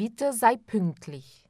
Bitte sei pünktlich.